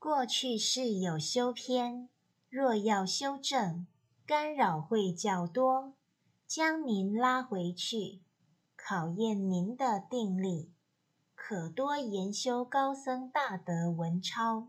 过去是有修篇，若要修正，干扰会较多，将您拉回去，考验您的定力，可多研修高僧大德文抄。